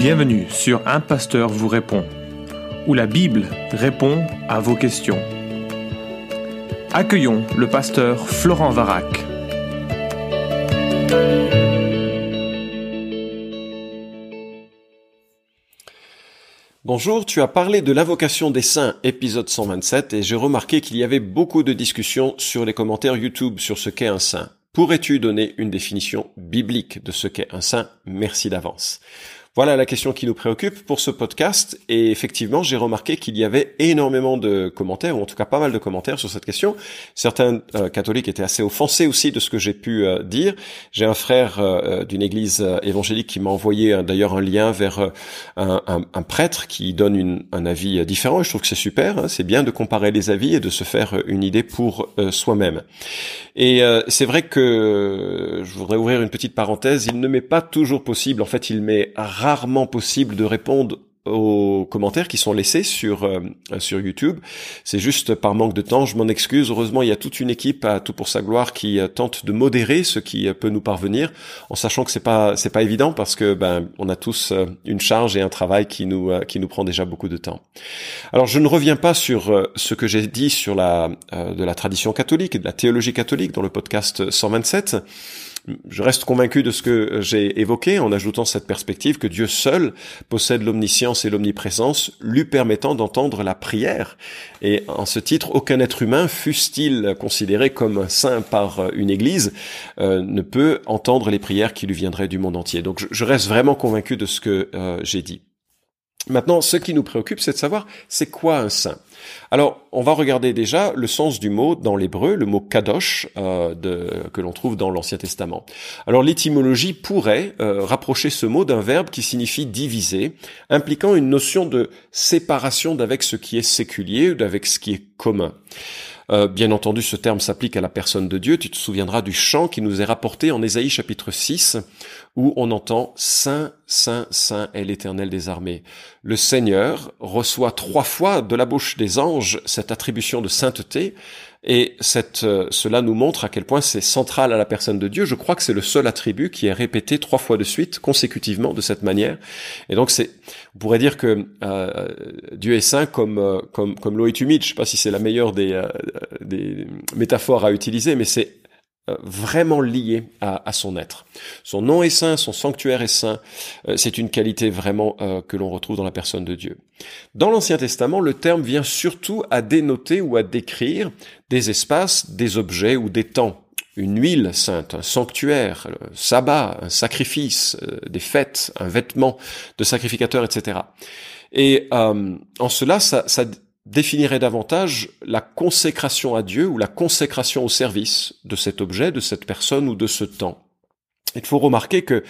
Bienvenue sur Un Pasteur vous répond, où la Bible répond à vos questions. Accueillons le pasteur Florent Varac. Bonjour, tu as parlé de l'invocation des saints, épisode 127, et j'ai remarqué qu'il y avait beaucoup de discussions sur les commentaires YouTube sur ce qu'est un saint. Pourrais-tu donner une définition biblique de ce qu'est un saint? Merci d'avance. Voilà la question qui nous préoccupe pour ce podcast. Et effectivement, j'ai remarqué qu'il y avait énormément de commentaires, ou en tout cas pas mal de commentaires sur cette question. Certains euh, catholiques étaient assez offensés aussi de ce que j'ai pu euh, dire. J'ai un frère euh, d'une église évangélique qui m'a envoyé d'ailleurs un lien vers un, prêtre qui donne un avis différent. Je trouve que c'est super. Hein. C'est bien de comparer les avis et de se faire une idée pour soi-même. Et c'est vrai que je voudrais ouvrir une petite parenthèse. Il ne m'est pas toujours possible. En fait, il m'est rarement possible de répondre aux commentaires qui sont laissés sur euh, sur YouTube. C'est juste par manque de temps, je m'en excuse. Heureusement, il y a toute une équipe à tout pour sa gloire qui euh, tente de modérer ce qui euh, peut nous parvenir, en sachant que c'est pas c'est pas évident parce que ben on a tous une charge et un travail qui nous qui nous prend déjà beaucoup de temps. Alors, je ne reviens pas sur ce que j'ai dit sur la de la tradition catholique et de la théologie catholique dans le podcast 127 je reste convaincu de ce que j'ai évoqué en ajoutant cette perspective que Dieu seul possède l'omniscience et l'omniprésence, lui permettant d'entendre la prière. Et en ce titre, aucun être humain, fût-il considéré comme saint par une église, euh, ne peut entendre les prières qui lui viendraient du monde entier. Donc je, reste vraiment convaincu de ce que euh, j'ai dit. Maintenant, ce qui nous préoccupe, c'est de savoir c'est quoi un saint. Alors, on va regarder déjà le sens du mot dans l'hébreu, le mot kadosh euh, que l'on trouve dans l'Ancien Testament. Alors, l'étymologie pourrait euh, rapprocher ce mot d'un verbe qui signifie diviser, impliquant une notion de séparation d'avec ce qui est séculier ou d'avec ce qui est commun. Euh, bien entendu, ce terme s'applique à la personne de Dieu. Tu te souviendras du chant qui nous est rapporté en Ésaïe chapitre 6, où on entend Saint, Saint, Saint est l'Éternel des armées. Le Seigneur reçoit trois fois de la bouche des anges cette attribution de sainteté, et cette, euh, cela nous montre à quel point c'est central à la personne de Dieu. Je crois que c'est le seul attribut qui est répété trois fois de suite, consécutivement, de cette manière. Et donc, c'est, on pourrait dire que euh, Dieu est saint comme euh, comme comme l'eau est humide. Je sais pas si c'est la meilleure des des métaphores à utiliser, mais c'est vraiment lié à, à, son être. Son nom est saint, son sanctuaire est saint. c'est une qualité vraiment que l'on retrouve dans la personne de Dieu. Dans l'Ancien Testament, le terme vient surtout à dénoter ou à décrire des espaces, des objets ou des temps. Une huile sainte, un sanctuaire, un sabbat, un sacrifice, des fêtes, un vêtement de sacrificateur, etc. Et euh, en cela, ça, ça définirait davantage la consécration à Dieu ou la consécration au service de cet objet, de cette personne ou de ce temps. Il faut remarquer que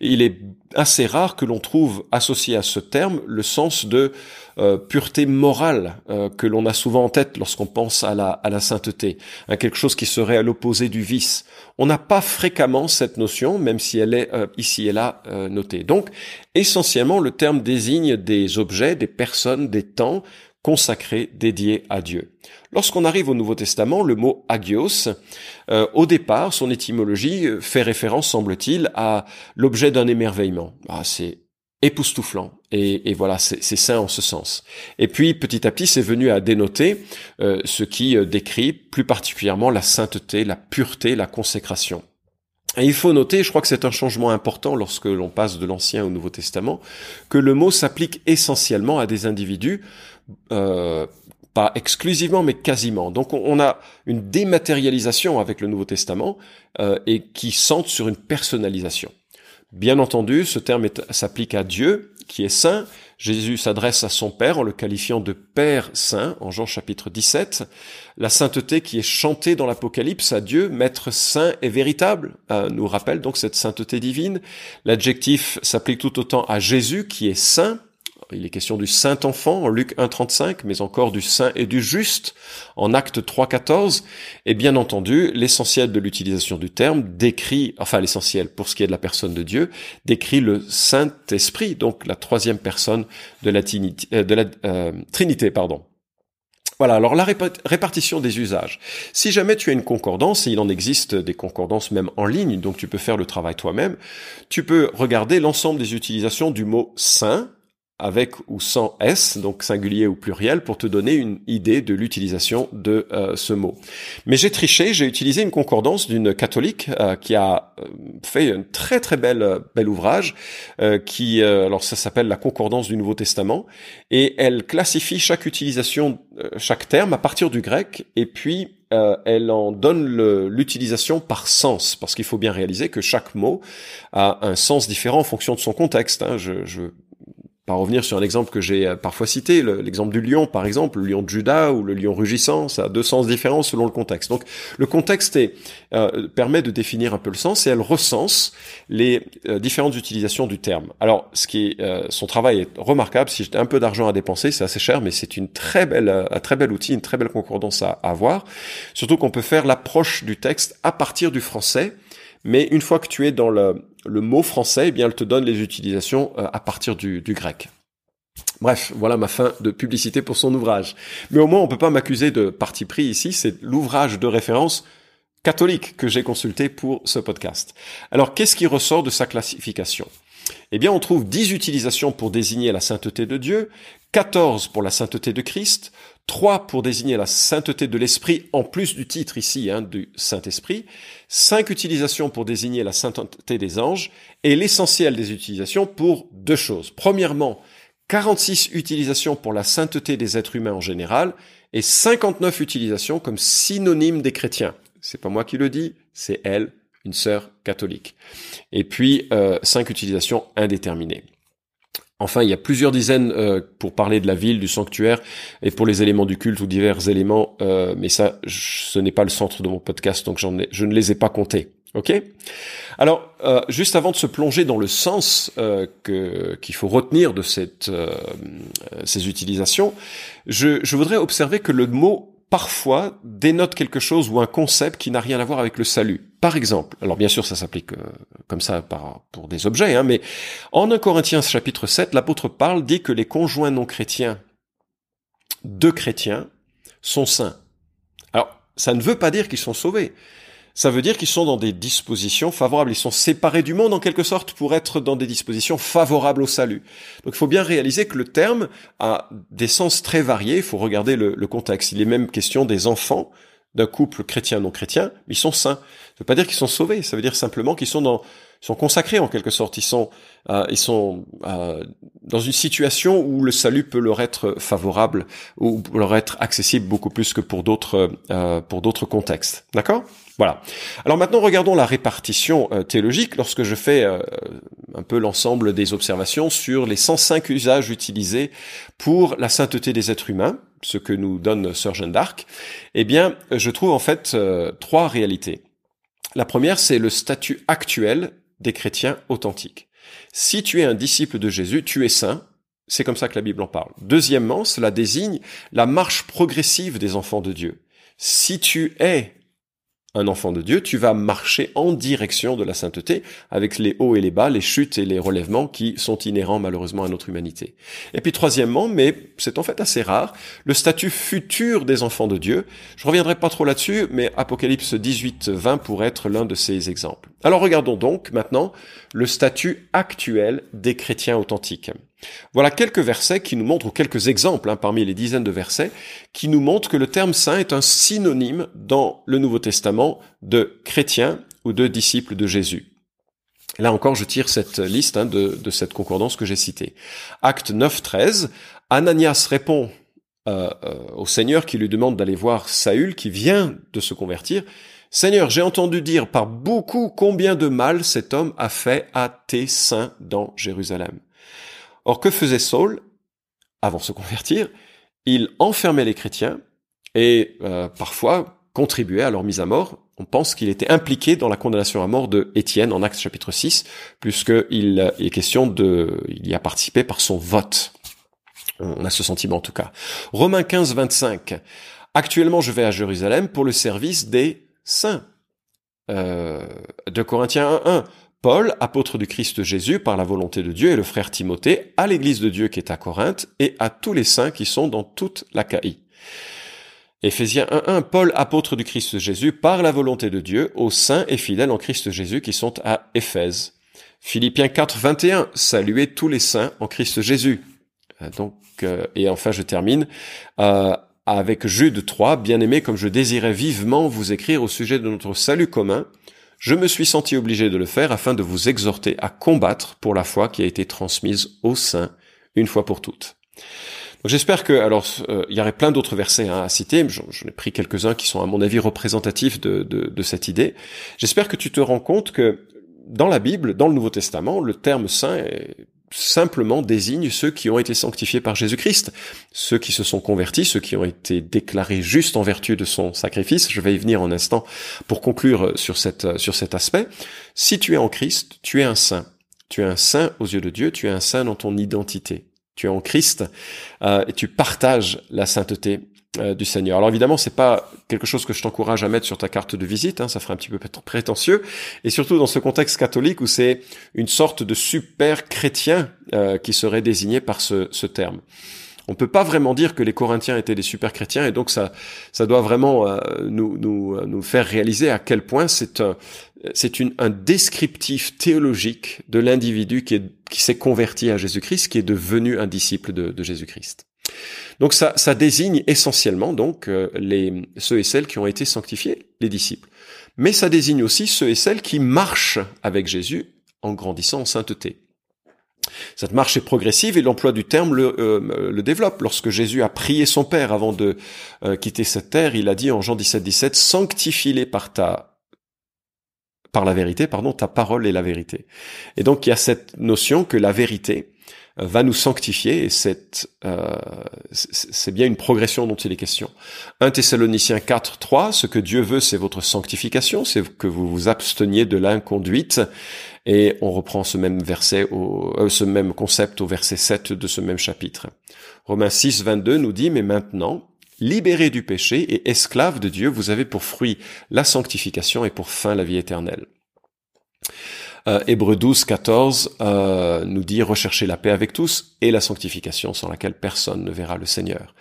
il est assez rare que l'on trouve associé à ce terme le sens de euh, pureté morale euh, que l'on a souvent en tête lorsqu'on pense à la, sainteté, à quelque chose qui serait à l'opposé du vice. On n'a pas fréquemment cette notion, même si elle est euh, ici et là notée. Donc, essentiellement, le terme désigne des objets, des personnes, des temps consacré, dédié à Dieu. Lorsqu'on arrive au Nouveau Testament, le mot agios, euh, au départ, son étymologie euh, fait référence, semble-t-il, à l'objet d'un émerveillement. Ah, c'est époustouflant. Et, et voilà, c'est sain en ce sens. Et puis, petit à petit, c'est venu à dénoter euh, ce qui décrit plus particulièrement la sainteté, la pureté, la consécration. Et il faut noter, je crois que c'est un changement important lorsque l'on passe de l'Ancien au Nouveau Testament, que le mot s'applique essentiellement à des individus euh, pas exclusivement, mais quasiment. Donc on a une dématérialisation avec le Nouveau Testament euh, et qui centre sur une personnalisation. Bien entendu, ce terme s'applique à Dieu, qui est saint. Jésus s'adresse à son Père en le qualifiant de Père saint, en Jean chapitre 17. La sainteté qui est chantée dans l'Apocalypse à Dieu, Maître saint et véritable, euh, nous rappelle donc cette sainteté divine. L'adjectif s'applique tout autant à Jésus, qui est saint, il est question du saint enfant en Luc 1.35, mais encore du saint et du juste en Acte 3.14. Et bien entendu, l'essentiel de l'utilisation du terme décrit, enfin l'essentiel pour ce qui est de la personne de Dieu, décrit le Saint-Esprit, donc la troisième personne de la, euh, euh, Trinité. pardon. Voilà, alors la répartition des usages. Si jamais tu as une concordance, et il en existe des concordances même en ligne, donc tu peux faire le travail toi-même, tu peux regarder l'ensemble des utilisations du mot saint avec ou sans S, donc singulier ou pluriel, pour te donner une idée de l'utilisation de euh, ce mot. Mais j'ai triché, j'ai utilisé une concordance d'une catholique euh, qui a euh, fait un très très bel, ouvrage, qui, alors ça s'appelle la concordance du Nouveau Testament, et elle classifie chaque utilisation, chaque terme à partir du grec, et puis elle en donne l'utilisation par sens, parce qu'il faut bien réaliser que chaque mot a un sens différent en fonction de son contexte. Hein. Je, je par revenir sur un exemple que j'ai euh, parfois cité, l'exemple du lion, par exemple, le lion de Judas ou le lion rugissant, ça a deux sens différents selon le contexte. Donc, le contexte est, euh, permet de définir un peu le sens et elle recense les euh, différentes utilisations du terme. Alors, ce qui est, son travail est remarquable. Si j'ai un peu d'argent à dépenser, c'est assez cher, mais c'est une très belle, un très bel outil, une très belle concordance à avoir. Surtout qu'on peut faire l'approche du texte à partir du français mais une fois que tu es dans le, mot français, eh bien, elle te donne les utilisations euh, à partir du, grec. Bref, voilà ma fin de publicité pour son ouvrage. Mais au moins, on peut pas m'accuser de parti pris ici, c'est l'ouvrage de référence catholique que j'ai consulté pour ce podcast. Alors, qu'est-ce qui ressort de sa classification? Eh bien, on trouve 10 utilisations pour désigner la sainteté de Dieu, 14 pour la sainteté de Christ, 3 pour désigner la sainteté de l'Esprit, en plus du titre ici hein, du Saint-Esprit, 5 utilisations pour désigner la sainteté des anges, et l'essentiel des utilisations pour deux choses. Premièrement, 46 utilisations pour la sainteté des êtres humains en général, et 59 utilisations comme synonyme des chrétiens. C'est pas moi qui le dis, c'est elle, une sœur catholique. Et puis, euh, 5 utilisations indéterminées. Enfin, il y a plusieurs dizaines euh, pour parler de la ville, du sanctuaire et pour les éléments du culte ou divers éléments, euh, mais ça, ce n'est pas le centre de mon podcast, donc je ne les ai pas comptés. Ok? Alors, euh, juste avant de se plonger dans le sens que qu'il faut retenir de ces utilisations, je voudrais observer que le mot parfois dénote quelque chose ou un concept qui n'a rien à voir avec le salut. Par exemple, alors bien sûr ça s'applique euh, comme ça pour des objets, hein, mais en 1 Corinthiens chapitre 7, l'apôtre parle, dit que les conjoints non chrétiens de chrétiens sont saints. Alors, ça ne veut pas dire qu'ils sont sauvés ça veut dire qu'ils sont dans des dispositions favorables. Ils sont séparés du monde en quelque sorte pour être dans des dispositions favorables au salut. Donc il faut bien réaliser que le terme a des sens très variés. Il faut regarder le, contexte. Il est même question des enfants d'un couple chrétien non chrétien, ils sont saints. Ça veut pas dire qu'ils sont sauvés. Ça veut dire simplement qu'ils sont dans sont consacrés en quelque sorte. Ils sont, euh, ils sont euh, dans une situation où le salut peut leur être favorable ou leur être accessible beaucoup plus que pour d'autres, euh, pour d'autres contextes. D'accord? Voilà. Alors maintenant, regardons la répartition théologique lorsque je fais un peu l'ensemble des observations sur les 105 usages utilisés pour la sainteté des êtres humains, ce que nous donne Sir Jeanne d'Arc. Eh bien, je trouve en fait trois réalités. La première, c'est le statut actuel des chrétiens authentiques. Si tu es un disciple de Jésus, tu es saint. C'est comme ça que la Bible en parle. Deuxièmement, cela désigne la marche progressive des enfants de Dieu. Si tu es un enfant de Dieu, tu vas marcher en direction de la sainteté avec les hauts et les bas, les chutes et les relèvements qui sont inhérents malheureusement à notre humanité. Et puis troisièmement, mais c'est en fait assez rare, le statut futur des enfants de Dieu. Je reviendrai pas trop là-dessus, mais Apocalypse 18, 20 pourrait être l'un de ces exemples. Alors regardons donc maintenant le statut actuel des chrétiens authentiques. Voilà quelques versets qui nous montrent, ou quelques exemples hein, parmi les dizaines de versets, qui nous montrent que le terme saint est un synonyme dans le Nouveau Testament de chrétien ou de disciple de Jésus. Là encore, je tire cette liste hein, de, cette concordance que j'ai citée. Acte 9, 13, Ananias répond euh, euh, au Seigneur qui lui demande d'aller voir Saül qui vient de se convertir. Seigneur, j'ai entendu dire par beaucoup combien de mal cet homme a fait à tes saints dans Jérusalem. Or, que faisait Saul avant de se convertir? Il enfermait les chrétiens et euh, parfois contribuait à leur mise à mort. On pense qu'il était impliqué dans la condamnation à mort de Étienne en Actes chapitre 6, puisqu'il est question de, il y a participé par son vote. On a ce sentiment en tout cas. Romains 15, 25. Actuellement, je vais à Jérusalem pour le service des saints. Euh, de Corinthiens 1, 1. Paul, apôtre du Christ Jésus par la volonté de Dieu, et le frère Timothée, à l'église de Dieu qui est à Corinthe, et à tous les saints qui sont dans toute l'Achaïe. Éphésiens 1.1, Paul, apôtre du Christ Jésus, par la volonté de Dieu, aux saints et fidèles en Christ Jésus qui sont à Éphèse. Philippiens 4.21, saluez tous les saints en Christ Jésus. Euh, donc, euh, et enfin je termine euh, avec Jude 3, bien-aimé, comme je désirais vivement vous écrire au sujet de notre salut commun, je me suis senti obligé de le faire afin de vous exhorter à combattre pour la foi qui a été transmise aux saints une fois pour toutes. J'espère que, alors, euh, il y aurait plein d'autres versets hein, à citer, j'en ai pris quelques-uns qui sont à mon avis représentatifs de cette idée. J'espère que tu te rends compte que dans la Bible, dans le Nouveau Testament, le terme saint est simplement désigne ceux qui ont été sanctifiés par Jésus-Christ, ceux qui se sont convertis, ceux qui ont été déclarés justes en vertu de son sacrifice. Je vais y venir en instant pour conclure sur, cette, sur cet aspect. Si tu es en Christ, tu es un saint. Tu es un saint aux yeux de Dieu, tu es un saint dans ton identité. Tu es en Christ euh, et tu partages la sainteté euh, du Seigneur. Alors évidemment, c'est pas quelque chose que je t'encourage à mettre sur ta carte de visite, hein, ça ferait un petit peu prétentieux, et surtout dans ce contexte catholique où c'est une sorte de super chrétien euh, qui serait désigné par ce, ce terme. On peut pas vraiment dire que les Corinthiens étaient des super chrétiens, et donc ça, ça doit vraiment euh, nous, nous, nous faire réaliser à quel point c'est un, c'est une, un descriptif théologique de l'individu qui, est, qui s'est converti à Jésus-Christ, qui est devenu un disciple de, de Jésus-Christ. Donc ça, ça désigne essentiellement donc euh, les, ceux et celles qui ont été sanctifiés, les disciples. Mais ça désigne aussi ceux et celles qui marchent avec Jésus en grandissant en sainteté. Cette marche est progressive et l'emploi du terme le, euh, le, développe. Lorsque Jésus a prié son Père avant de euh, quitter cette terre, il a dit en Jean 17, 17, sanctifie-les par ta par la vérité, pardon, ta parole est la vérité. Et donc il y a cette notion que la vérité, va nous sanctifier et c'est euh, bien une progression dont il est question. 1 Thessaloniciens 4, 3, ce que Dieu veut, c'est votre sanctification, c'est que vous vous absteniez de l'inconduite. Et on reprend ce même verset, au, euh, ce même concept au verset 7 de ce même chapitre. Romains 6, 22 nous dit, mais maintenant, libérés du péché et esclaves de Dieu, vous avez pour fruit la sanctification et pour fin la vie éternelle. Euh, Hébreu 12, 14 euh, nous dit rechercher la paix avec tous et la sanctification sans laquelle personne ne verra le Seigneur.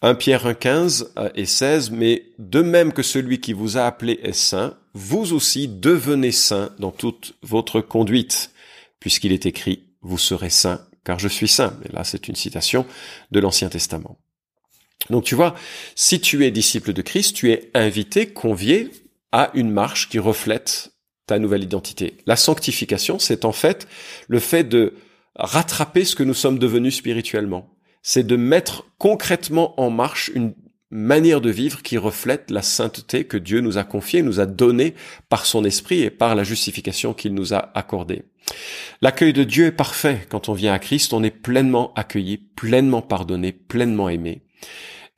1 Pierre 1, 15 euh, et 16, mais de même que celui qui vous a appelé est saint, vous aussi devenez saints dans toute votre conduite, puisqu'il est écrit, vous serez saints car je suis saint. Et là, c'est une citation de l'Ancien Testament. Donc tu vois, si tu es disciple de Christ, tu es invité, convié à une marche qui reflète ta nouvelle identité. La sanctification, c'est en fait le fait de rattraper ce que nous sommes devenus spirituellement. C'est de mettre concrètement en marche une manière de vivre qui reflète la sainteté que Dieu nous a confiée, nous a donnée par son esprit et par la justification qu'il nous a accordée. L'accueil de Dieu est parfait. Quand on vient à Christ, on est pleinement accueilli, pleinement pardonné, pleinement aimé.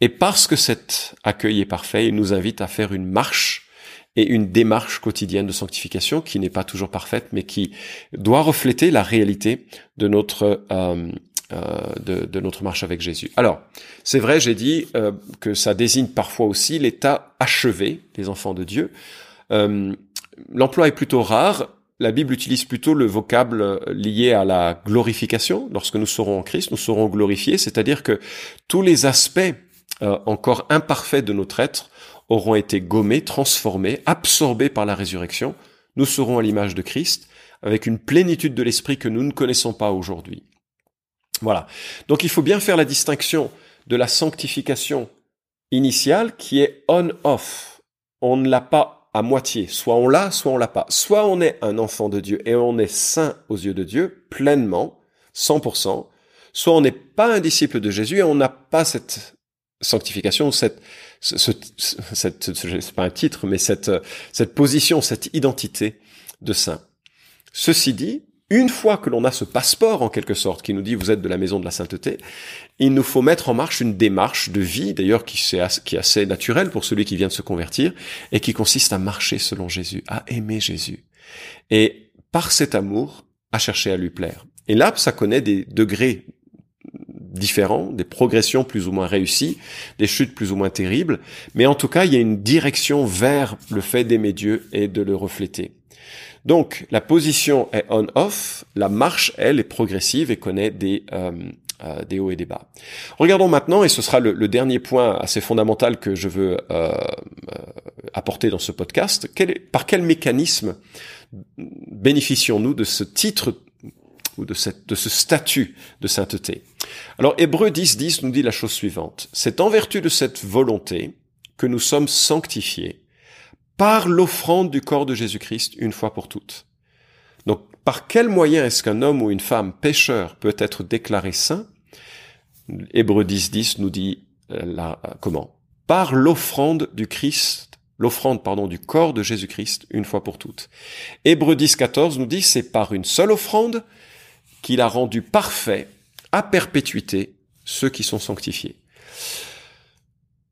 Et parce que cet accueil est parfait, il nous invite à faire une marche et une démarche quotidienne de sanctification qui n'est pas toujours parfaite, mais qui doit refléter la réalité de notre euh, euh, de, notre marche avec Jésus. Alors, c'est vrai, j'ai dit euh, que ça désigne parfois aussi l'état achevé des enfants de Dieu. Euh, L'emploi est plutôt rare. La Bible utilise plutôt le vocable lié à la glorification. Lorsque nous serons en Christ, nous serons glorifiés, c'est-à-dire que tous les aspects encore imparfaits de notre être auront été gommés, transformés, absorbés par la résurrection. Nous serons à l'image de Christ, avec une plénitude de l'esprit que nous ne connaissons pas aujourd'hui. Voilà. Donc il faut bien faire la distinction de la sanctification initiale qui est on-off. On ne l'a pas à moitié. Soit on l'a, soit on l'a pas. Soit on est un enfant de Dieu et on est saint aux yeux de Dieu, pleinement, 100%. Soit on n'est pas un disciple de Jésus et on n'a pas cette sanctification, cette, ce, c'est pas un titre, mais cette, cette position, cette identité de saint. Ceci dit, une fois que l'on a ce passeport en quelque sorte qui nous dit vous êtes de la maison de la sainteté, il nous faut mettre en marche une démarche de vie, d'ailleurs qui est assez naturelle pour celui qui vient de se convertir, et qui consiste à marcher selon Jésus, à aimer Jésus. Et par cet amour, à chercher à lui plaire. Et là, ça connaît des degrés différents, des progressions plus ou moins réussies, des chutes plus ou moins terribles, mais en tout cas, il y a une direction vers le fait d'aimer Dieu et de le refléter. Donc, la position est on-off, la marche, elle, est progressive et connaît des, euh, euh, des hauts et des bas. Regardons maintenant, et ce sera le, dernier point assez fondamental que je veux euh, apporter dans ce podcast, par quel mécanisme bénéficions-nous de ce titre ou de, cette, de ce statut de sainteté? Alors Hébreu 10, 10 nous dit la chose suivante. C'est en vertu de cette volonté que nous sommes sanctifiés par l'offrande du corps de Jésus-Christ une fois pour toutes. Donc, par quel moyen est-ce qu'un homme ou une femme pécheur peut être déclaré saint? Hébreu 10, 10 nous dit euh, euh, comment? Par l'offrande du Christ, l'offrande, pardon, du corps de Jésus-Christ une fois pour toutes. Hébreu 10, 14 nous dit c'est par une seule offrande qu'il a rendu parfait à perpétuité ceux qui sont sanctifiés.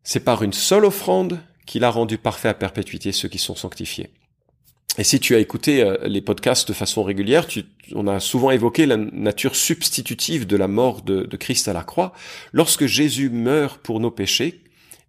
C'est par une seule offrande qu'il a rendu parfait à perpétuité ceux qui sont sanctifiés. Et si tu as écouté euh, les podcasts de façon régulière, tu, on a souvent évoqué la nature substitutive de la mort de, de Christ à la croix. Lorsque Jésus meurt pour nos péchés,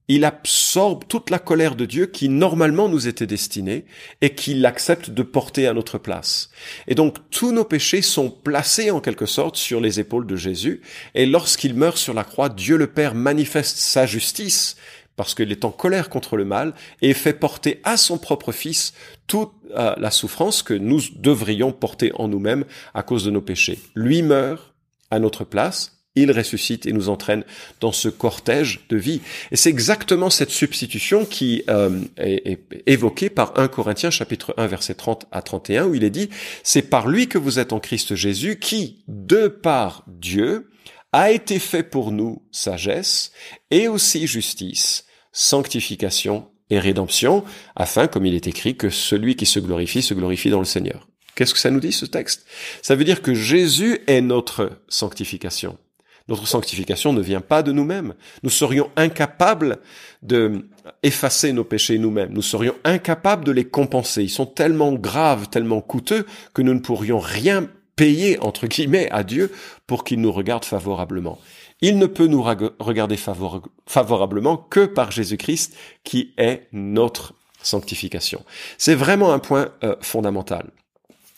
il absorbe toute la colère de Dieu qui normalement nous était destinée et qu'il accepte de porter à notre place. Et donc tous nos péchés sont placés en quelque sorte sur les épaules de Jésus et lorsqu'il meurt sur la croix, Dieu le Père manifeste sa justice parce qu'il est en colère contre le mal et fait porter à son propre Fils toute euh, la souffrance que nous devrions porter en nous-mêmes à cause de nos péchés. Lui meurt à notre place il ressuscite et nous entraîne dans ce cortège de vie. Et c'est exactement cette substitution qui euh, est, évoquée par 1 Corinthiens chapitre 1 verset 30 à 31 où il est dit c'est par lui que vous êtes en Christ Jésus qui de par Dieu a été fait pour nous sagesse et aussi justice, sanctification et rédemption, afin, comme il est écrit, que celui qui se glorifie se glorifie dans le Seigneur. Qu'est-ce que ça nous dit ce texte? Ça veut dire que Jésus est notre sanctification. Notre sanctification ne vient pas de nous-mêmes. Nous serions incapables de effacer nos péchés nous-mêmes. Nous serions incapables de les compenser. Ils sont tellement graves, tellement coûteux que nous ne pourrions rien payer, entre guillemets, à Dieu pour qu'il nous regarde favorablement. Il ne peut nous regarder favorablement que par Jésus-Christ qui est notre sanctification. C'est vraiment un point euh, fondamental.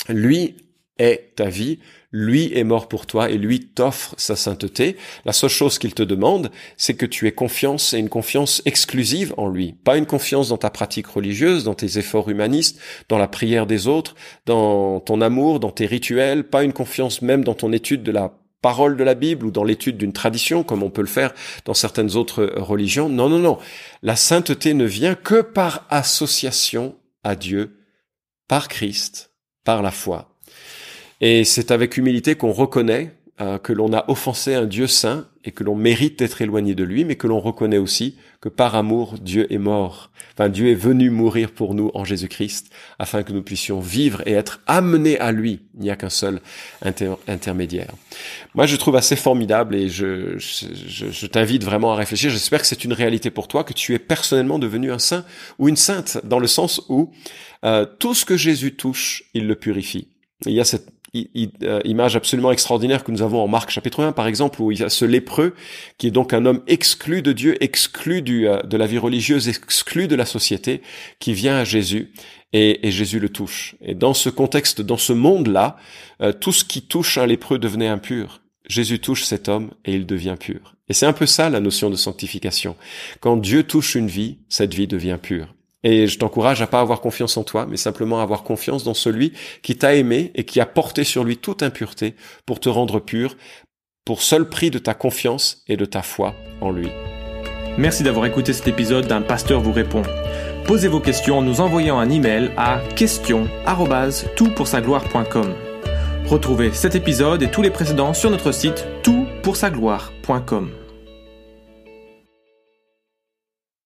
Lui est ta vie, lui est mort pour toi et lui t'offre sa sainteté. La seule chose qu'il te demande, c'est que tu aies confiance et une confiance exclusive en lui. Pas une confiance dans ta pratique religieuse, dans tes efforts humanistes, dans la prière des autres, dans ton amour, dans tes rituels, pas une confiance même dans ton étude de la parole de la Bible ou dans l'étude d'une tradition, comme on peut le faire dans certaines autres religions. Non, non, non. La sainteté ne vient que par association à Dieu, par Christ, par la foi. Et c'est avec humilité qu'on reconnaît euh, que l'on a offensé un Dieu saint et que l'on mérite d'être éloigné de lui, mais que l'on reconnaît aussi que par amour, Dieu est mort. Enfin, Dieu est venu mourir pour nous en Jésus-Christ afin que nous puissions vivre et être amenés à lui. Il n'y a qu'un seul intermédiaire. Moi, je trouve assez formidable et je, je, je t'invite vraiment à réfléchir. J'espère que c'est une réalité pour toi, que tu es personnellement devenu un saint ou une sainte, dans le sens où euh, tout ce que Jésus touche, il le purifie. il y a cette image absolument extraordinaire que nous avons en Marc chapitre 1 par exemple où il y a ce lépreux qui est donc un homme exclu de Dieu, exclu du, euh, de la vie religieuse, exclu de la société, qui vient à Jésus et, et Jésus le touche. Et dans ce contexte, dans ce monde-là, euh, tout ce qui touche un lépreux devenait impur. Jésus touche cet homme et il devient pur. Et c'est un peu ça la notion de sanctification. Quand Dieu touche une vie, cette vie devient pure. Et je t'encourage à pas avoir confiance en toi, mais simplement à avoir confiance dans celui qui t'a aimé et qui a porté sur lui toute impureté pour te rendre pur, pour seul prix de ta confiance et de ta foi en lui. Merci d'avoir écouté cet épisode d'un pasteur vous répond. Posez vos questions en nous envoyant un email à question@toutpoursagloire.com. Retrouvez cet épisode et tous les précédents sur notre site toutpoursagloire.com.